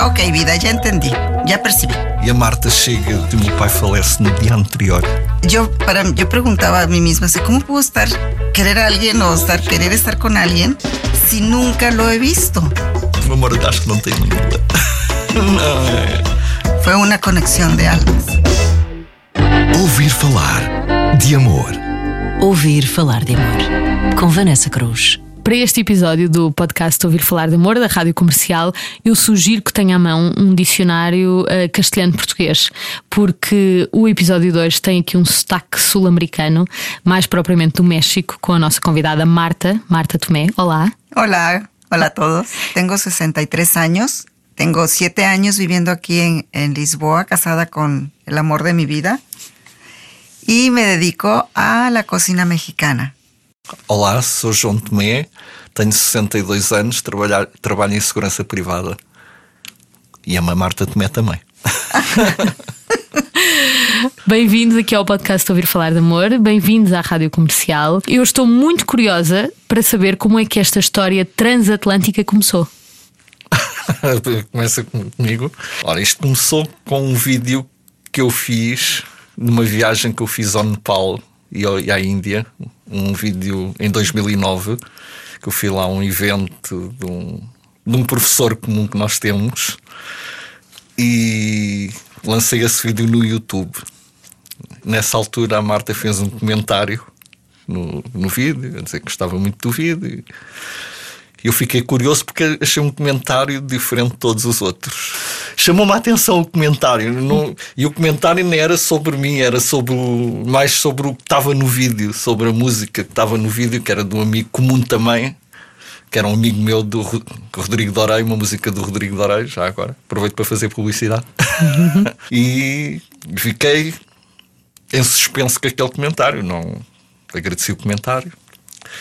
Ok, vida, ya entendí, ya percibí. E a Marta chega e o meu pai falece no dia anterior. Yo, para, yo preguntaba a mí misma, ¿cómo puedo estar, querer a alguien o estar, querer estar con alguien si nunca lo he visto? O amor acho que não tem dúvida. Não é. Fue una conexión de almas. Ouvir falar de amor. Ouvir falar de amor. Com Vanessa Cruz. Para este episódio do podcast Ouvir Falar de Amor, da Rádio Comercial, eu sugiro que tenha à mão um dicionário uh, castelhano-português, porque o episódio 2 tem aqui um sotaque sul-americano, mais propriamente do México, com a nossa convidada Marta, Marta Tomé. Olá. Hola, hola a todos. Tengo 63 años. Tengo siete años viviendo aquí en, en Lisboa, casada con el amor de mi vida. Y me dedico a la cocina mexicana. Olá, sou João Tomé, tenho 62 anos, trabalhar, trabalho em segurança privada. E a Marta Tomé também. Bem-vindos aqui ao podcast Ouvir Falar de Amor, bem-vindos à Rádio Comercial. Eu estou muito curiosa para saber como é que esta história transatlântica começou. Começa comigo. Ora, isto começou com um vídeo que eu fiz numa viagem que eu fiz ao Nepal e à Índia. Um vídeo em 2009 que eu fui lá a um evento de um, de um professor comum que nós temos e lancei esse vídeo no YouTube. Nessa altura a Marta fez um comentário no, no vídeo, a dizer que gostava muito do vídeo. E eu fiquei curioso porque achei um comentário diferente de todos os outros. Chamou-me a atenção o comentário. Não- e o comentário não era sobre mim, era sobre o- mais sobre o que estava no vídeo, sobre a música que estava no vídeo, que era de um amigo comum também, que era um amigo meu do Ro- Rodrigo Dorei, uma música do Rodrigo Dorei, já agora. Aproveito para fazer publicidade. e fiquei em suspenso com aquele comentário. Não agradeci o comentário.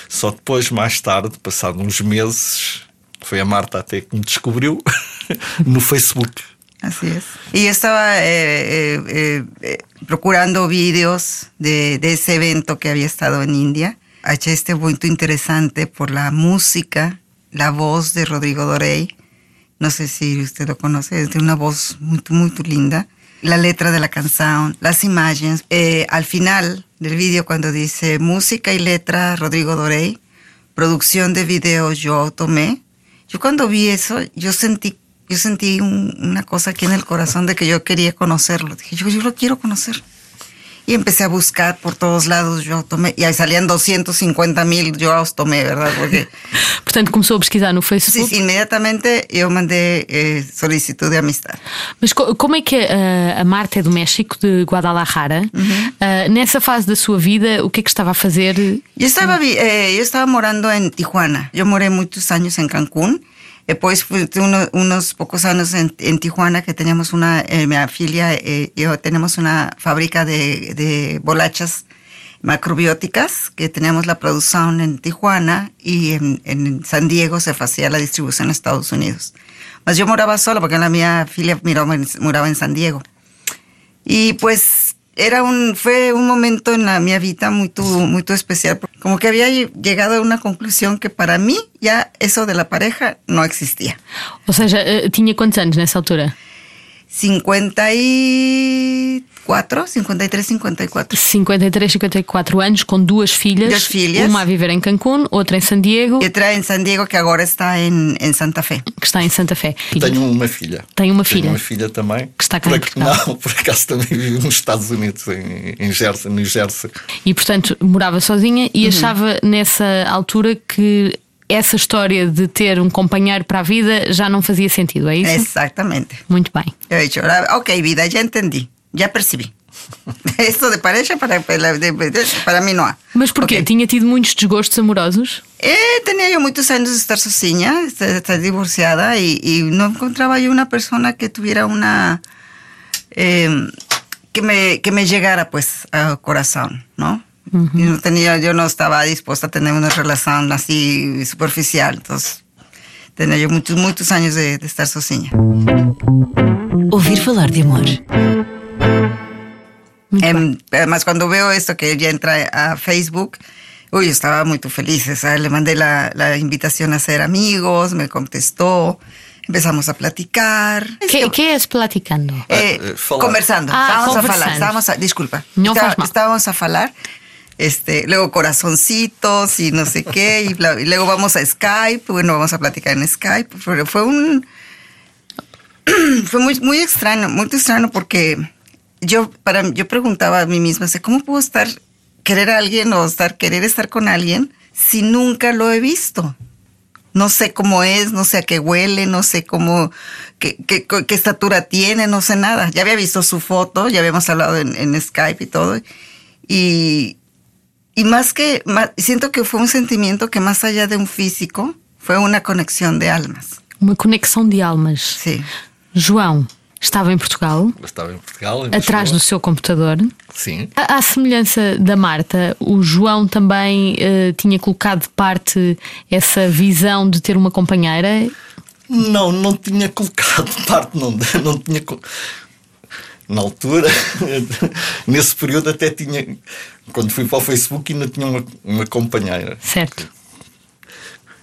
Só depois, mais tarde, passado uns meses, foi a Marta até que me descobriu no Facebook. Así es. Y yo estaba eh, eh, eh, procurando vídeos de, ese evento que había estado en India. Achei este muy interesante por la música, la voz de Rodrigo Dorey. No sé si usted lo conoce, es de una voz muy, muy linda. La letra de la canción, las imágenes. Al final del vídeo, cuando dice música y letra Rodrigo Dorey, producción de video yo tomé. Yo cuando vi eso, yo sentí, yo sentí un- una cosa aquí en el corazón de que yo quería conocerlo. Dije, yo, yo lo quiero conocer. Y empecé a buscar por todos lados yo tomé. Y ahí salían 250 mil yo tomé, ¿verdad? Porque Portanto, começou a pesquisar no Facebook. sí, inmediatamente yo mandé eh, solicitud de amistad. Mas co- como é que uh, a Marta é do México, de Guadalajara? Uh, nessa fase da sua vida, o que é que estava a fazer? Yo estaba, eh, yo estaba morando en Tijuana. Yo moré muchos años en Cancún. Después de uno- unos pocos años en, Tijuana que teníamos una, eh, mi filia, eh, yo tenemos una fábrica de, de bolachas macrobióticas que teníamos la producción en Tijuana y en, en San Diego se hacía la distribución en Estados Unidos. Mas yo moraba sola porque la mía filia moraba en San Diego. Y pues era un, fue un momento en la mi vida muy, muy especial. Como que había llegado a una conclusión que para mí ya eso de la pareja no existía. Ou seja, uh, tinha quantos anos nessa altura? 54, 53, 54. 53, 54 anos, com duas filhas. Duas filhas. Uma a viver em Cancún, outra em San Diego, Y otra en San Diego que ahora está en, en Santa Fe. que está em Santa Fé. Tenho uma filha. Tem uma Tenho filha. uma filha também. Que está cá por, em Portugal. Não, por acaso também vive nos Estados Unidos, em, em Jersey, New Jersey. E portanto morava sozinha e achava nessa altura que essa história de ter um companheiro para a vida já não fazia sentido, é isso? Exactamente. Muito bem. Yo he dicho, "Ah, ok, vida, ya entendí, ya percibí. Esto de pareja para, para, mí no ha. Mas porquê? Ok. Tinha tido muitos desgostos amorosos? Eh, tenía yo muchos años de estar sozinha, de estar divorciada y, y no encontraba yo una persona que tuviera una... eh, que, me, que me llegara pues al corazón, ¿no? Y no tenía, yo no estaba dispuesta a tener una relación así superficial, entonces tenía yo muchos, muchos años de, de estar sozinha. Ouvir falar de amor. Em, además, cuando veo esto que ella entra a Facebook, uy, estaba muy feliz. sea, le mandé la, la invitación a ser amigos, me contestó. empezamos a platicar. ¿Qué, qué es platicando? Eh, eh, falar. conversando. Ah, estábamos a conversando. falar. Estábamos a, disculpa. No estábamos a falar. Este, luego corazoncitos y no sé qué, y, luego vamos a Skype, bueno, vamos a platicar en Skype, pero fue un, fue muy, muy extraño, muy extraño porque yo, para, yo preguntaba a mí misma, ¿cómo puedo estar, querer a alguien o estar, querer estar con alguien si nunca lo he visto? No sé cómo es, no sé a qué huele, no sé cómo, qué, qué- qué estatura tiene, no sé nada. Ya había visto su foto, ya habíamos hablado en, en Skype y todo. Y, y más que, más- siento que fue un sentimiento que más allá de un físico, fue una conexión de almas. Uma conexão de almas. Sí. João estava em Portugal, estava em Portugal. em atrás do seu computador. Sim. À à semelhança da Marta, o João também eh, tinha colocado de parte essa visão de ter uma companheira. Não, não tinha colocado de parte, não, não tinha. Na altura, nesse período, até tinha. Quando fui para o Facebook, ainda tinha uma, uma companheira. Certo.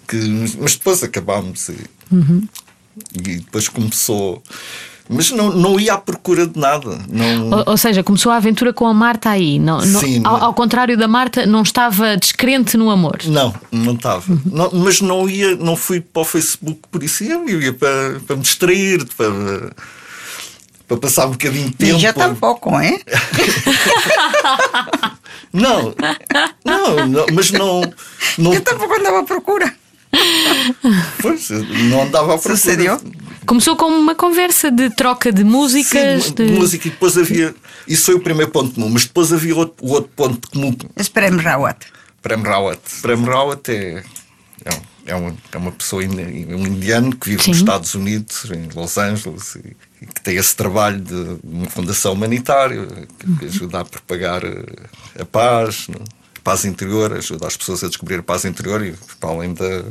Que, mas depois acabámos e, e depois começou. Mas não, não ia à procura de nada. Não, Ou, ou seja, começou a aventura com a Marta aí. Não, não- Sim, ao, não- ao contrário da Marta, não estava descrente no amor. Não, não estava. Não, mas não ia, não fui para o Facebook por isso. Eu ia para, para me distrair, para, para passar um bocadinho de tempo. yo tampoco, ¿eh? Não, não, não, mas não. não Yo tampoco andaba a procura. pois, não andava a procura. Sucedeu? Começou com uma conversa de troca de músicas. Sim, de... música e depois havia. Isso foi o primeiro ponto comum, mas depois havia outro, o outro ponto comum. Es Prem Rawat. Prem Rawat. Prem Rawat é, é, um- é, uma, é uma pessoa, um indiano que vive Sim. nos Estados Unidos, em Los Angeles, e, e que tem esse trabalho de uma fundação humanitária que, que ajuda a propagar eh, a paz, né? a paz interior, ajuda as pessoas a descobrir a paz interior e para além da.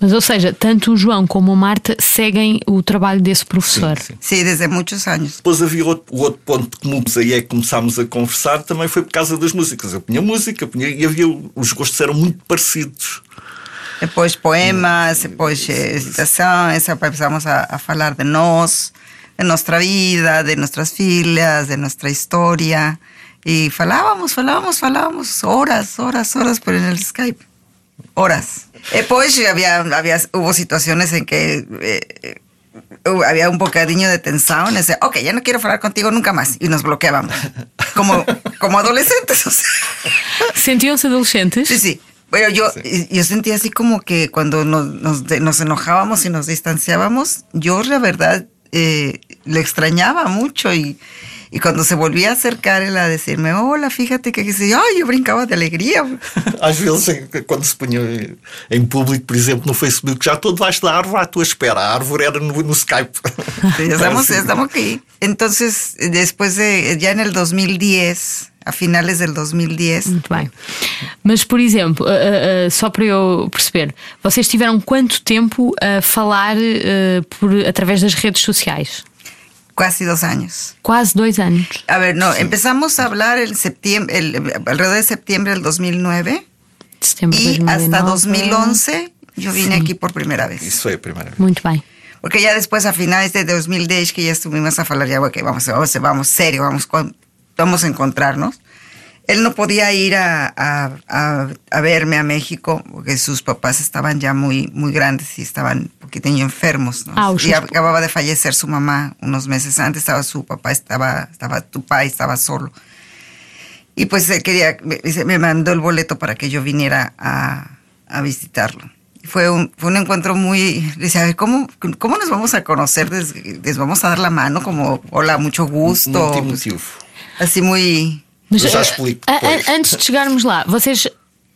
Mas, ou seja, tanto o João como a Marta seguem o trabalho desse professor. sim. Sí, desde muchos años. Depois havia outro, o outro ponto comum, que aí é que começámos a conversar, também foi por causa das músicas. Eu punha música, punha, e havia, os gostos eram muito parecidos. Después poemas, después eh, después empezamos a, a hablar de nos, de nuestra vida, de nuestras filhas, de nuestra historia. Y falábamos, falábamos, falábamos horas, horas, horas por en el Skype. Horas. Después había, había, hubo situaciones en que eh, había un bocadillo de tensión. Ese, ok, ya no quiero hablar contigo nunca más. Y nos bloqueábamos. Como, como adolescentes, o sea. Adolescentes? Sí, sí. Pero yo, yo sentía así como que cuando nos, nos, nos enojábamos y nos distanciábamos, yo la verdad eh, le extrañaba mucho y, y cuando se volvía a acercar él a decirme, hola, fíjate que, sí", ay, yo brincaba de alegría. Às vezes, em- quando se punha em público, por exemplo, no Facebook, já estou debaixo da árvore à tua espera. A árvore era no, no Skype. Sí, estamos, Assim. estamos aquí. Entonces, después de, ya en el 2010, a finales del 2010, Muito bem. Mas, por exemplo, uh, uh, só para eu perceber, vocês tiveram quanto tempo a falar uh, por, através das redes sociais? Casi dos años. Quase dois anos. A ver, no, empezamos a hablar el septiembre, el, alrededor de septiembre del 2009. De setembro de Y hasta 2009. 2011 yo vine Sí. aquí por primera vez. Isso foi a primeira vez. Muito bem. Porque ya después, a finales de 2010, que ya estuvimos a hablar, ya, ok, vamos, vamos, vamos, serio, vamos, con- vamos a encontrarnos. Él no podía ir a, a- a- a verme a México porque sus papás estaban ya muy, muy grandes y estaban un poquitinho enfermos. ¿no? Ah, y acababa de fallecer su mamá unos meses antes, estaba su papá, estaba, estaba tu papá estaba solo. Y pues él quería, me, dice, me mandó el boleto para que yo viniera a, a visitarlo. Fue un, fue un encuentro muy, le decía, a ver, ¿cómo, ¿cómo nos vamos a conocer? Les, les vamos a dar la mano como, hola, mucho gusto. Pues, así muy... Mas, Eu já uh, explico a- a- depois. antes de chegarmos lá, vocês,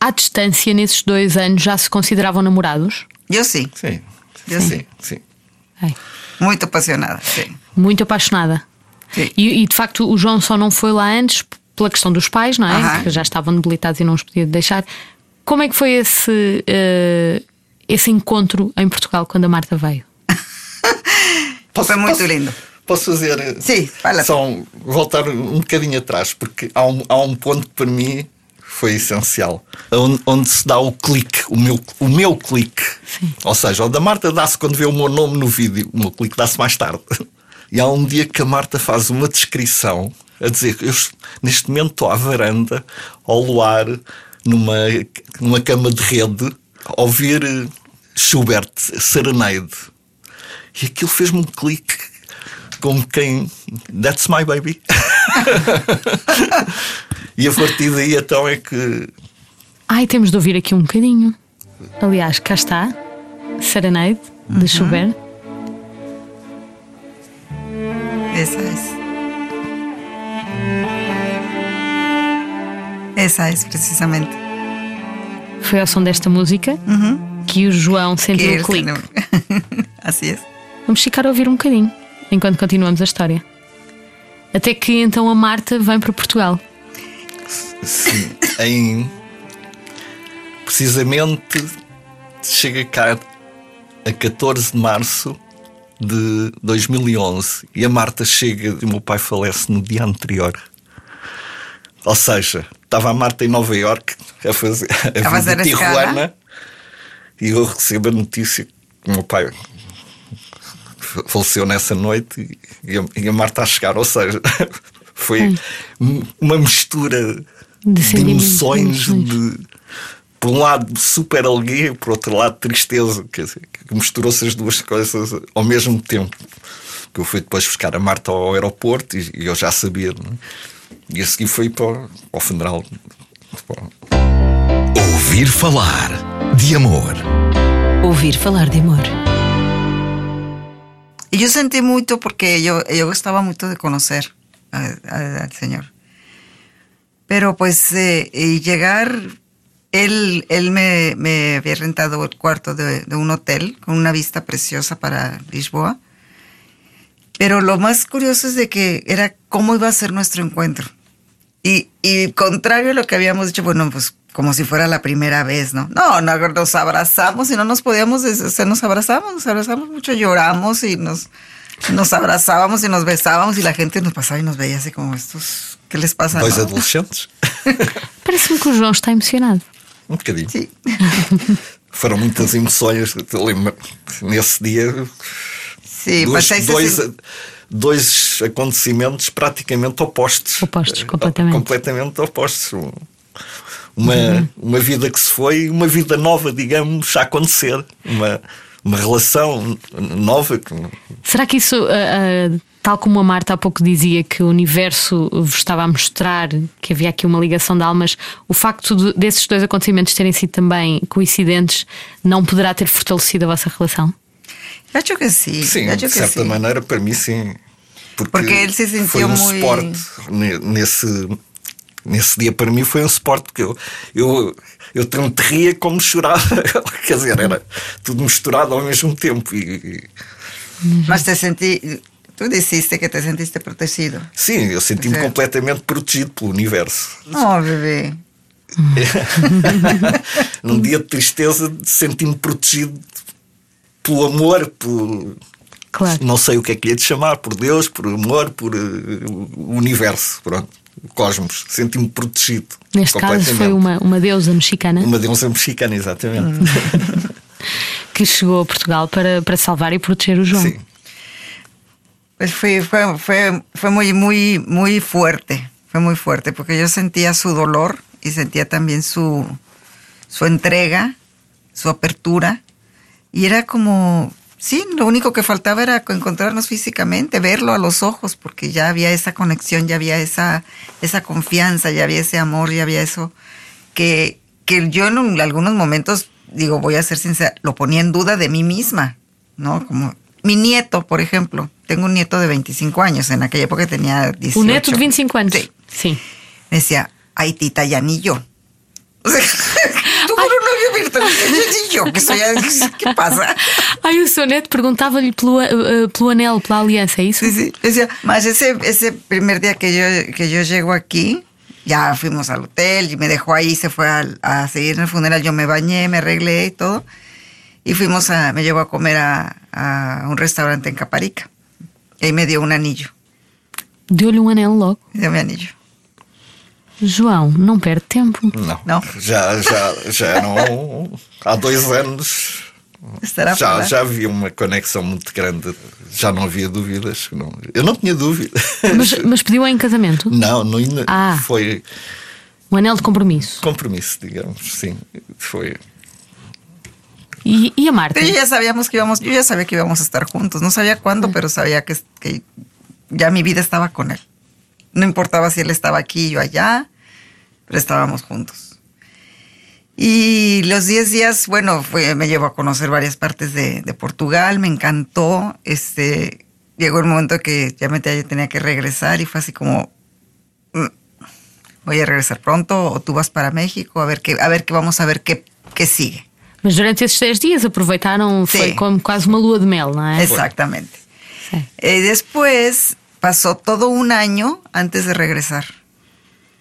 à distância, nesses dois anos, já se consideravam namorados? Yo sí, Sim. Eu sim, sim. É. muy apasionada, sí. Muito apaixonada. Sim. E, e, de facto o João só não foi lá antes pela questão dos pais, não é? Aham. Porque já estavam debilitados e não os podia deixar. Como é que foi esse, eh, esse encontro em Portugal quando a Marta veio? Foi muito lindo. Posso fazer. Sim, fala. Só um- voltar um bocadinho atrás, porque há um, há um ponto que para mim foi essencial. Onde, onde se dá o clique, o meu, o meu clique. Ou seja, o da Marta dá-se quando vê o meu nome no vídeo, o meu clique dá-se mais tarde. E há um dia que a Marta faz uma descrição a dizer que eu neste momento estou à varanda, ao luar, numa, numa cama de rede, a ouvir eh, Schubert, Serenade. E aquilo fez-me um clique como quem. That's my baby. e a partir daí então é que. Ai, temos de ouvir aqui um bocadinho. Aliás, cá está. Serenade, de Schubert. Esa es. Esa es precisamente. Foi ao som desta música que o João sentiu o él clique. Así es. Vamos ficar a ouvir um bocadinho enquanto continuamos a história. Até que então a Marta vem para Portugal. Sim, em. Precisamente chega cá a 14 de março de 2011 e a Marta chega e o meu pai falece no dia anterior. Ou seja, estava a Marta em Nova York a fazer a, A fazer vida a escala. Tijuana e eu recebo a notícia que o meu pai faleceu nessa noite e a, e a Marta a chegar. Ou seja, foi uma mistura De de, emoções, de por um lado super alegria, por outro lado tristeza, quer dizer, que misturou-se as duas coisas ao mesmo tempo. Que eu fui depois buscar a Marta ao aeroporto e, e eu já sabia, não é? E a seguir fui para, o- funeral. Ouvir falar de amor. Ouvir falar de amor. Y yo sentí mucho porque yo, yo gustaba mucho de conocer al Señor. Pero pues eh, llegar, él, él me, me había rentado el cuarto de, de un hotel con una vista preciosa para Lisboa. Pero lo más curioso es de que era cómo iba a ser nuestro encuentro. Y, y contrario a lo que habíamos dicho, bueno, pues como si fuera la primera vez, ¿no? No, no, nos abrazamos y no nos podíamos, o sea, nos abrazamos, nos abrazamos mucho, lloramos y nos, nos abrazábamos y nos besábamos y la gente nos pasaba y nos veía así como estos, ¿qué les pasa? Dois no? adolescentes, Parece-me que o João está emocionado. um bocadinho. Sí. Foram muitas emoções. Eu lembro, nesse dia, dois, ahí se dois, sen- dois acontecimentos praticamente opostos. Opostos, completamente. Completamente opostos. Uma, Uhum. uma vida que se foi, uma vida nova, digamos, a acontecer. Uma, uma relação nova. que- Será que isso, ah, ah, tal como a Marta há pouco dizia que o universo vos estava a mostrar que havia aqui uma ligação de almas, o facto de- desses dois acontecimentos terem sido também coincidentes não poderá ter fortalecido a vossa relação? Creo que sí. Sim, yo de certa sí. maneira, para mim, sim. Porque ele se sentiu foi um muito- suporte ne- nesse, nesse dia. Para mim, foi um suporte porque eu, eu, eu tanto ria como chorava. Quer dizer, era tudo misturado ao mesmo tempo. E, Mas te sentí, tú dijiste que te sentiste protegido. sim, eu senti-me Certo. completamente protegido pelo universo. No, bebé. Num dia de tristeza, senti-me protegido pelo amor, por. Claro. Não sei o que é que lhe é de chamar, por Deus, por amor, por o universo, pronto, cosmos. Senti-me protegido. Neste caso foi uma, uma deusa mexicana Uma deusa mexicana, exatamente. que chegou a Portugal para, para salvar e proteger o João. Sim. Pues fue, fue, fue, fue muy, muy, muy fuerte. Fue muy fuerte porque yo sentía su dolor y sentía también su, su entrega, su apertura. Y era como, sí, lo único que faltaba era encontrarnos físicamente, verlo a los ojos, porque ya había esa conexión, ya había esa, esa confianza, ya había ese amor, ya había eso que, que yo en algunos momentos, digo, voy a ser sincera, lo ponía en duda de mí misma, ¿no? Como mi nieto, por ejemplo. Tengo un nieto de 25 años, en aquella época tenía 18. O neto de 25 anos. Sí. Sim. Me decía, ay, tita, ya ni yo. O sea, un virtual, yo, que soy, ¿qué pasa? Ai, o seu neto perguntava-lhe pelo, ah, pelo anel, pela aliança, é isso? Sí, sí. Más ese, ese primer día que yo, que yo llego aquí, ya fuimos al hotel y me dejó ahí, se fue al- a, seguir en el funeral. Yo me bañé, me arreglé y todo. Y fuimos a, me llevó a comer a, a un restaurante en Caparica. Y ahí me dio un anillo. Deu-lhe um anel logo. Me dio mi anillo. João, não perde tempo. Não. Não? Já, já, já não. Há dois anos. Estará Já, já havia uma conexão muito grande, já não havia dúvidas. Não, eu não tinha dúvida. Mas, mas pediu em casamento? Não, não Ah. foi Um anel de compromisso. compromisso, digamos, sim. Foi. E, e a Marta? Pero ya sabíamos que íbamos, yo ya sabía que íbamos a estar juntos. No sabía cuándo, pero sabía que, que ya mi vida estaba con él. No importaba si él estaba aquí y yo allá, pero estábamos juntos. Y los 10 días, bueno, fue, me llevó a conocer varias partes de, de Portugal, me encantó. Este, llegó el momento que ya me te- tenía que regresar y fue así como, "Mm, voy a regresar pronto o tú vas para México, a ver qué, a ver qué vamos a ver qué, qué sigue. Mas durante esses 10 dias aproveitaram, foi Sim. como quase uma lua de mel, não é? Exactamente. Sí. Eh, después pasó todo un año antes de regresar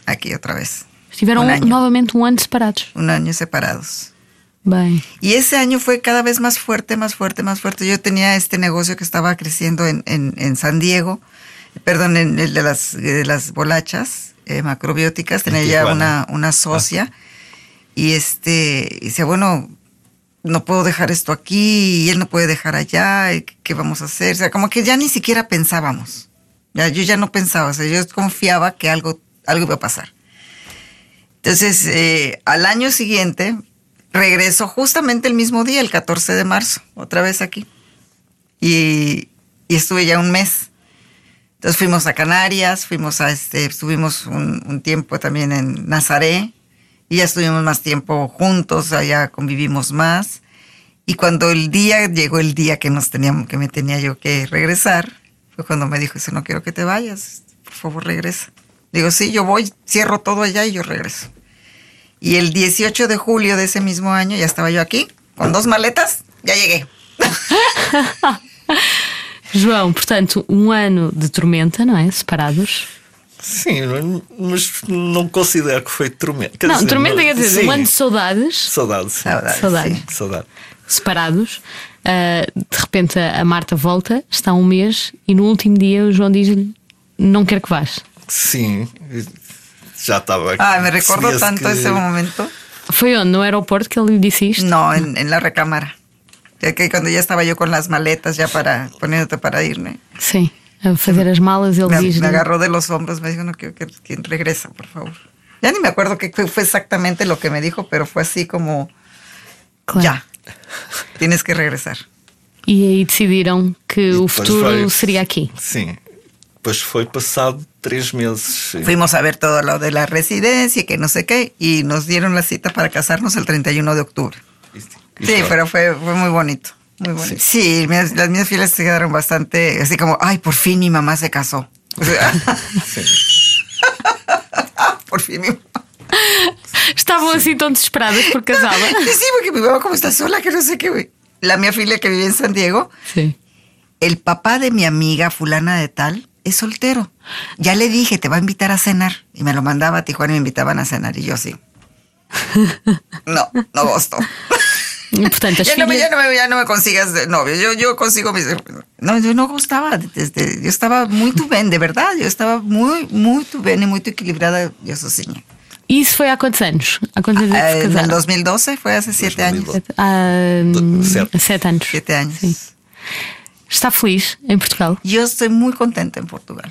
aquí otra vez. Estiveram Um ano. novamente um ano separados. Un año separados. Bem. Y ese año fue cada vez más fuerte, más fuerte, más fuerte. Yo tenía este negocio que estaba creciendo en, en- en San Diego, perdón, en el de las, de las bolachas eh, macrobióticas. Tenía ya una, una socia. Y este, decía, bueno, no puedo dejar esto aquí y él no puede dejar allá. y ¿Qué qué vamos a hacer? O sea, como que ya ni siquiera pensábamos. Ya, yo ya no pensaba, o sea, yo confiaba que algo, algo iba a pasar. Entonces, eh, al año siguiente, regreso justamente el mismo día, el 14 de marzo, otra vez aquí. Y, y estuve ya un mes. Entonces fuimos a Canarias, fuimos a este, estuvimos un, tiempo también en Nazaret y ya estuvimos más tiempo juntos, allá convivimos más. Y cuando el día llegó el día que nos que me tenía yo que regresar, fue cuando me dijo, eso no quiero que te vayas, por favor regresa. Digo, sí, yo voy, cierro todo allá y yo regreso. Y el 18 de julio de ese mismo año ya estaba yo aquí, con dos maletas, ya llegué. João, portanto, um ano de tormenta, não é? Separados. Sim, mas não considero que foi tormenta. Quer não, dizer, tormenta quer dizer, sim. um ano de saudades, Saudade, sim. Saudade, Saudade. separados. Ah, de repente a a Marta volta, está um mês e no último dia o João diz-lhe: Não quero que vás. Sim, já estava aqui. Ah, me recuerdo Percebia-se tanto que- ese momento. Foi onde? No aeroporto que ele disse isto? No, en, en la recámara. Ya que cuando ya estaba yo con las maletas ya para poniéndote para irme, Sim. A fazer as malas, ele me, diz me agarró de los hombros, me dijo, no quiero que quien regresa, por favor. Ya ni me acuerdo qué fue, fue exactamente lo que me dijo, pero fue así como, Claro. ya, tienes que regresar. E aí decidiram que E o futuro veio- seria aqui. Sim. Depois foi passado três meses. sim. Fuimos a ver todo lo de la residencia y que no sé qué, y nos dieron la cita para casarnos el 31 de octubre. Sí, pero fue, fue muy bonito. Muy bonito. Sí, mis- las mías fieles se quedaron bastante así como, ay, por fin mi mamá se casó. O sea, por fin mi mamá. Estavam assim tão desesperadas por casá-la. Sí, sí, porque mi mamá como está sola, que no sé qué. güey. La mía filia que vive en San Diego, Sim. el papá de mi amiga fulana de tal es soltero. Ya le dije, te va a invitar a cenar. Y me lo mandaba a Tijuana y me invitaban a cenar. Y yo sí. No, no gosto. As Ya no, me, ya, no me, ya no me consigas de novio. Yo, yo consigo mis. No, yo no gustaba. Desde, yo estaba muy bien, de verdad. Yo estaba muy, muy bien y muy equilibrada. Yo sozinha. E há quantos anos? Há quantos anos é que Eh, se En el casaram? 2012 fue hace siete años. 2012. Há hum, Sete. sete anos. Siete años. Sim. Está feliz em Portugal? Yo estoy muy contenta en Portugal.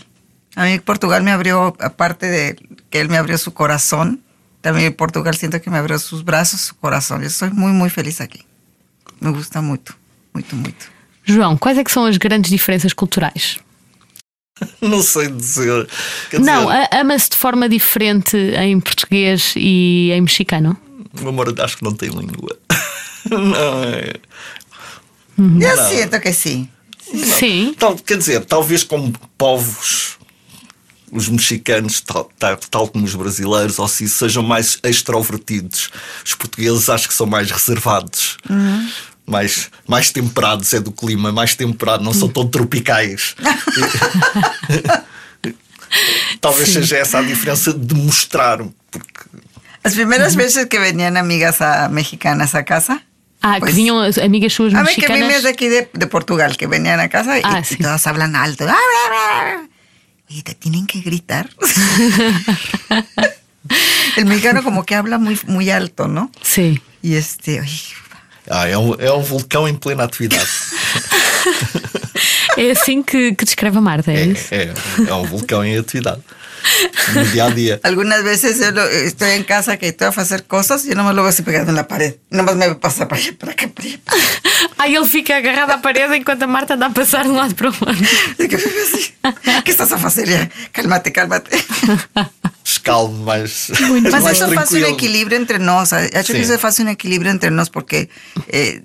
A mí Portugal me abrió, aparte de que él me abrió su corazón, también Portugal siento que me abrió sus brazos, su corazón. Yo estoy muy, muy feliz aquí. Me gusta mucho, mucho, mucho. João, quais é que são as grandes diferenças culturais? Não sei dizer. Quer Não, ama-se de forma diferente em português e em mexicano? o amor acho que não tem língua. Não é. Yo No. siento que sí. Sim. Tal, quer dizer, talvez como povos, os mexicanos, tal, tal, tal como os brasileiros, ou se sejam mais extrovertidos. Os portugueses acho que são mais reservados. Mais, mais temperados é do clima, mais temperado, não são tão tropicais. Talvez seja essa a diferença de mostrar, porque Las primeras veces que venían amigas mexicanas a casa, Ah, que Pois. vinham as amigas suas a ver que mexicanas. de aquí de, de Portugal, que venían a casa y, Ah, y sí. todas hablan alto. Y te tienen que gritar. El mexicano como que habla muy, muy alto, ¿no? Sim. Y este, ay, Ah, é um, é um vulcão em plena atividade. É assim que, que descreve a Marta, é, isso? É, é, é um vulcão em atividade. No dia a dia. algunas veces yo lo- estoy en casa que estoy a hacer cosas y yo nomás lo veo así pegado en la pared. Nomás me pasa para allá, para acá, para allá. para allá. Aí ele fica agarrado à parede enquanto a Marta anda a passar de um lado para o outro. Y que me ve así. ¿Qué estás a hacer? Ya, Cálmate, cálmate. Escalmo mais, Mas mais eso hace un tranquilo. equilibrio entre nos. Ha hecho que Sí. eso hace un equilibrio entre nos porque eh,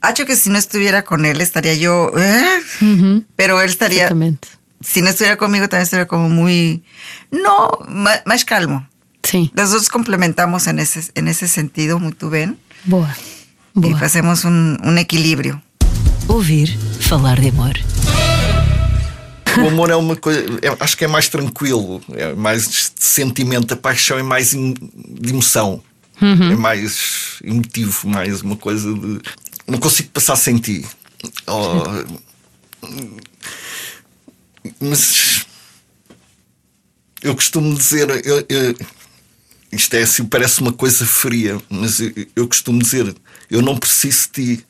ha hecho que si no estuviera con él estaría yo. ¿eh? Pero él estaría. Exatamente. Si no estuviera conmigo también estaría como muy. No, ma- más, calmo. Sim. Los dos complementamos en ese, en ese sentido, muy tú ven. Boa. Y Boa. hacemos un, un equilibrio. Ouvir falar de amor. O amor é uma coisa, é- acho que é mais tranquilo, é mais de sentimento, a paixão é mais em- de emoção, é mais emotivo, mais uma coisa de. Não consigo passar sem ti. Oh, mas eu costumo dizer, eu- eu- isto é assim, parece uma coisa fria, mas eu, eu costumo dizer, eu não preciso de ti.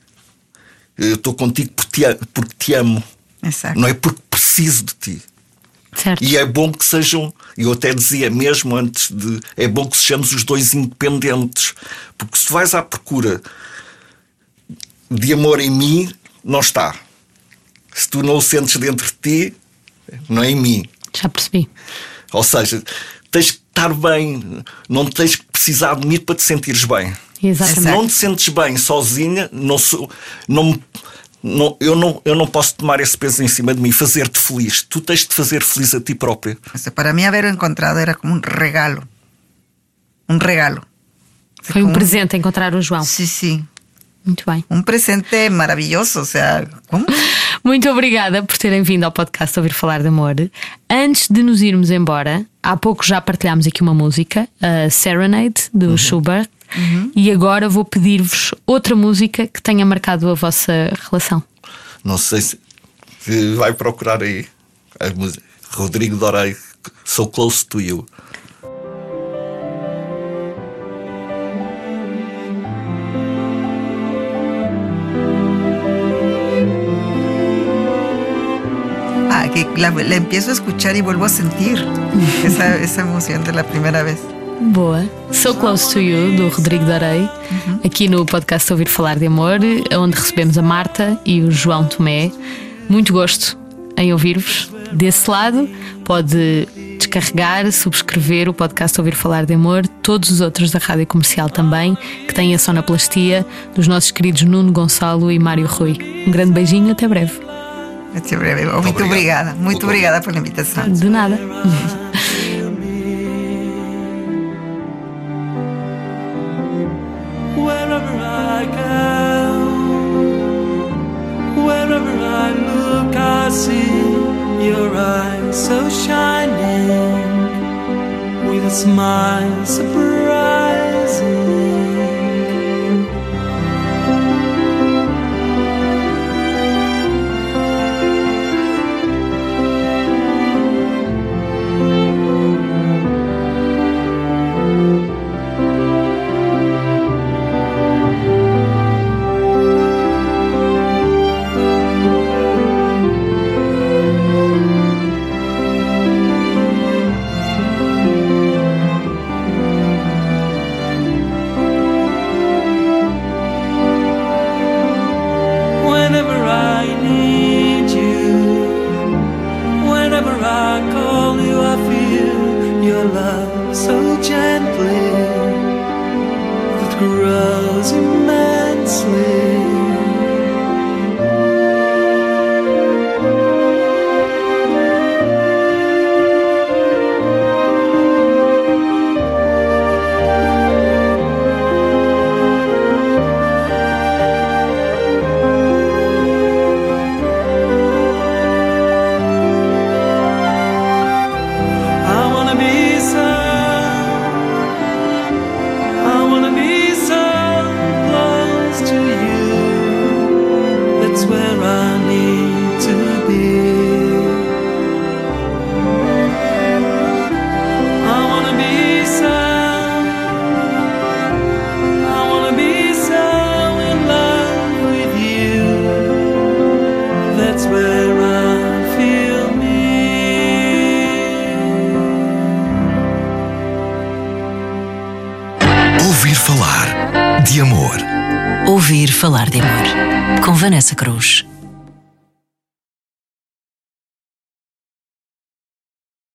Eu estou contigo porque te, porque te amo. Exacto. Não é porque preciso de ti. Certo. E é bom que sejam, eu até dizia mesmo antes de. É bom que sejamos os dois independentes. Porque se tu vais à procura de amor em mim, não está. Se tu não o sentes dentro de ti, não é em mim. Já percebi. Ou seja, tens que estar bem, não tens que precisar de mim para te sentires bem. Se Exatamente. não te sentes bem sozinha, não sou, não, não, eu, não, eu não posso tomar esse peso em cima de mim, fazer-te feliz. Tu tens de te fazer feliz a ti própria. Para mí haberlo encontrado era como un regalo. Un regalo. Foi um Como- presente encontrar o João. Sí, sí. Muito bem. Un presente maravilloso. O sea, ¿cómo? Muito obrigada por terem vindo ao podcast Ouvir Falar de Amor. Antes de nos irmos embora, há pouco já partilhámos aqui uma música, a Serenade, do Schubert, e agora vou pedir-vos outra música que tenha marcado a vossa relação. Não sei se, se vai procurar aí a música. Rodrigo Dorei, So Close to You. La, la empiezo a escuchar y vuelvo a sentir esa, esa emoción de la primera vez. Boa. So Close to You, do Rodrigo Dorei, aqui no podcast Ouvir Falar de Amor, onde recebemos a Marta e o João Tomé. Muito gosto em ouvir-vos. Desse lado, pode descarregar, subscrever o podcast Ouvir Falar de Amor, todos os outros da Rádio Comercial também, que têm a sonoplastia dos nossos queridos Nuno Gonçalo e Mário Rui. Um grande beijinho, até breve. Muito obrigado. obrigada. Muito Muito obrigada por la invitación. De nada. Wherever falar de